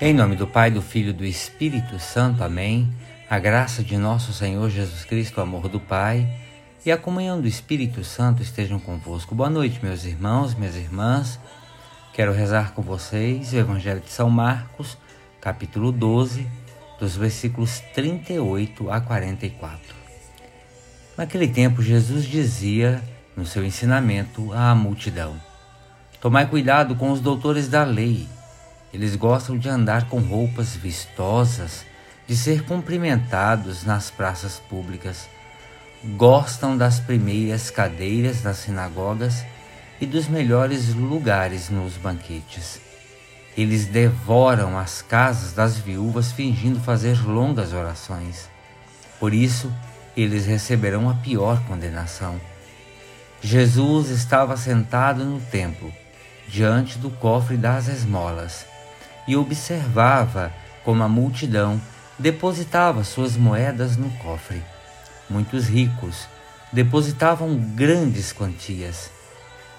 Em nome do Pai, do Filho e do Espírito Santo. Amém. A graça de nosso Senhor Jesus Cristo, o amor do Pai e a comunhão do Espírito Santo estejam convosco. Boa noite, meus irmãos, minhas irmãs. Quero rezar com vocês o Evangelho de São Marcos, capítulo 12, dos versículos 38 a 44. Naquele tempo, Jesus dizia no seu ensinamento à multidão: Tomai cuidado com os doutores da lei. Eles gostam de andar com roupas vistosas, de ser cumprimentados nas praças públicas. Gostam das primeiras cadeiras nas sinagogas e dos melhores lugares nos banquetes. Eles devoram as casas das viúvas fingindo fazer longas orações. Por isso, eles receberão a pior condenação. Jesus estava sentado no templo, diante do cofre das esmolas, e observava como a multidão depositava suas moedas no cofre. Muitos ricos depositavam grandes quantias.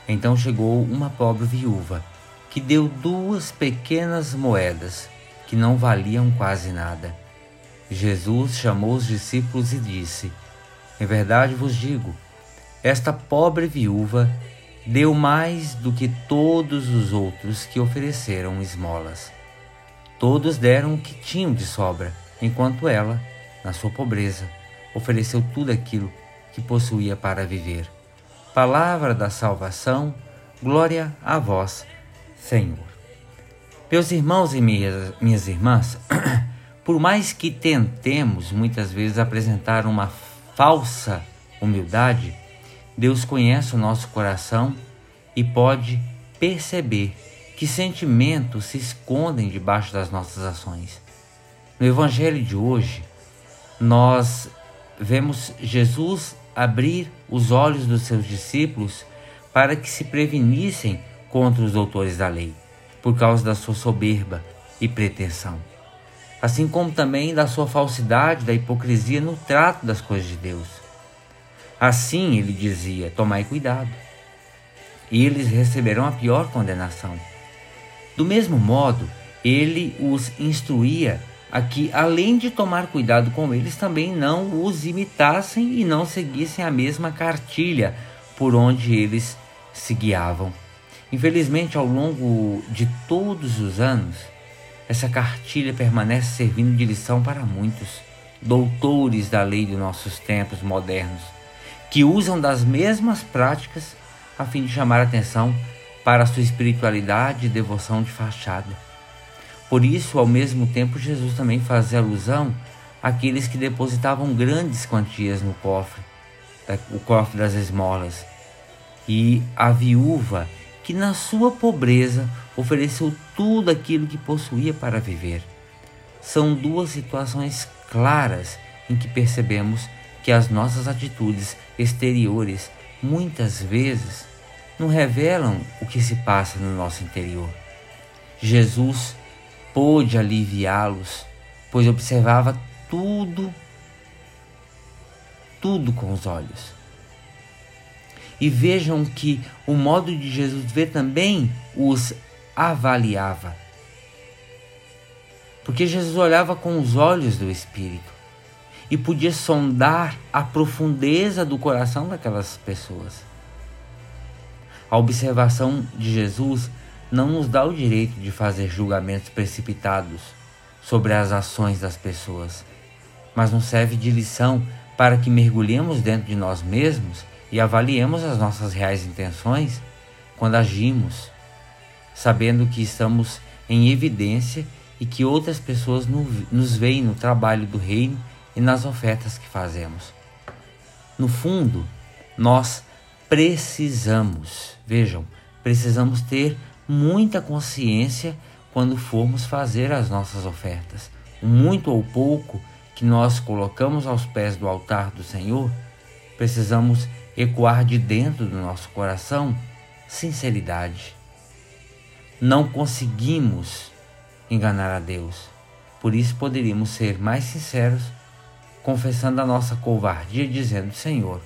Então chegou uma pobre viúva que deu duas pequenas moedas que não valiam quase nada. Jesus chamou os discípulos e disse: Em verdade vos digo, esta pobre viúva deu mais do que todos os outros que ofereceram esmolas. Todos deram o que tinham de sobra, enquanto ela, na sua pobreza, ofereceu tudo aquilo que possuía para viver. Palavra da salvação, glória a vós, Senhor. Meus irmãos e minhas, minhas irmãs, por mais que tentemos muitas vezes apresentar uma falsa humildade, Deus conhece o nosso coração e pode perceber que sentimentos se escondem debaixo das nossas ações. No Evangelho de hoje, nós vemos Jesus abrir os olhos dos seus discípulos para que se prevenissem contra os doutores da lei, por causa da sua soberba e pretensão, assim como também da sua falsidade, da hipocrisia no trato das coisas de Deus. Assim ele dizia: Tomai cuidado, e eles receberão a pior condenação. Do mesmo modo, ele os instruía a que, além de tomar cuidado com eles, também não os imitassem e não seguissem a mesma cartilha por onde eles se guiavam. Infelizmente, ao longo de todos os anos, essa cartilha permanece servindo de lição para muitos doutores da lei de nossos tempos modernos, que usam das mesmas práticas a fim de chamar atenção para sua espiritualidade e devoção de fachada. Por isso, ao mesmo tempo, Jesus também fazia alusão àqueles que depositavam grandes quantias no cofre, o cofre das esmolas, e a viúva que, na sua pobreza, ofereceu tudo aquilo que possuía para viver. São duas situações claras em que percebemos que as nossas atitudes exteriores muitas vezes não revelam o que se passa no nosso interior. Jesus pôde aliviá-los, pois observava tudo, tudo com os olhos. E vejam que o modo de Jesus ver também os avaliava. Porque Jesus olhava com os olhos do Espírito e podia sondar a profundeza do coração daquelas pessoas. A observação de Jesus não nos dá o direito de fazer julgamentos precipitados sobre as ações das pessoas, mas nos serve de lição para que mergulhemos dentro de nós mesmos e avaliemos as nossas reais intenções quando agimos, sabendo que estamos em evidência e que outras pessoas nos veem no trabalho do reino e nas ofertas que fazemos. No fundo, nós precisamos, vejam, precisamos ter muita consciência quando formos fazer as nossas ofertas. Muito ou pouco que nós colocamos aos pés do altar do Senhor, precisamos ecoar de dentro do nosso coração sinceridade. Não conseguimos enganar a Deus. Por isso poderíamos ser mais sinceros, confessando a nossa covardia, dizendo: Senhor,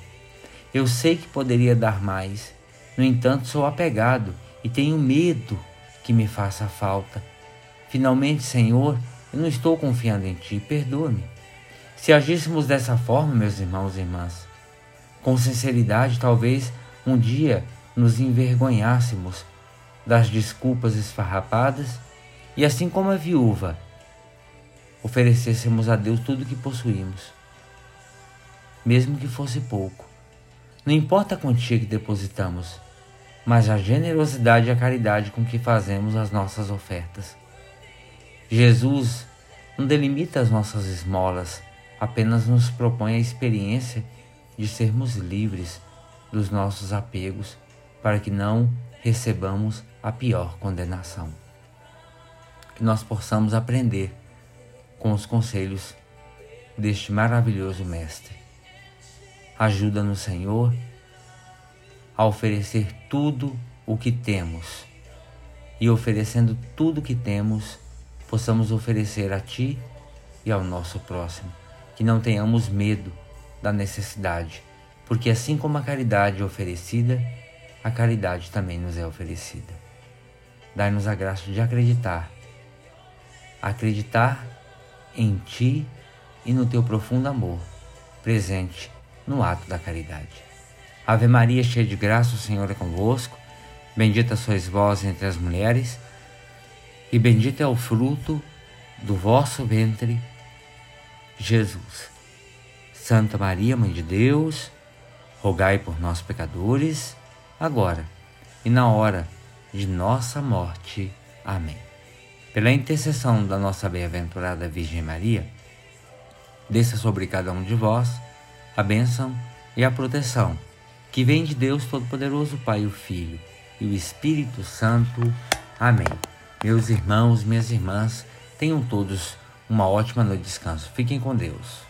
eu sei que poderia dar mais, no entanto sou apegado e tenho medo que me faça falta. Finalmente, Senhor, eu não estou confiando em Ti, perdoa-me. Se agíssemos dessa forma, meus irmãos e irmãs, com sinceridade, talvez um dia nos envergonhássemos das desculpas esfarrapadas e, assim como a viúva, oferecêssemos a Deus tudo o que possuímos, mesmo que fosse pouco. Não importa a quantia que depositamos, mas a generosidade e a caridade com que fazemos as nossas ofertas. Jesus não delimita as nossas esmolas, apenas nos propõe a experiência de sermos livres dos nossos apegos para que não recebamos a pior condenação. Que nós possamos aprender com os conselhos deste maravilhoso Mestre. Ajuda-nos, Senhor, a oferecer tudo o que temos e oferecendo tudo o que temos, possamos oferecer a Ti e ao nosso próximo. Que não tenhamos medo da necessidade, porque assim como a caridade é oferecida, a caridade também nos é oferecida. Dai-nos a graça de acreditar. Acreditar em Ti e no Teu profundo amor, presente no ato da caridade. Ave Maria, cheia de graça, o Senhor é convosco. Bendita sois vós entre as mulheres, e bendito é o fruto do vosso ventre, Jesus. Santa Maria, Mãe de Deus, rogai por nós, pecadores, agora e na hora de nossa morte. Amém. Pela intercessão da nossa bem-aventurada Virgem Maria, desça sobre cada um de vós a bênção e a proteção que vem de Deus Todo-Poderoso, Pai, o Filho e o Espírito Santo. Amém. Meus irmãos, minhas irmãs, tenham todos uma ótima noite de descanso. Fiquem com Deus.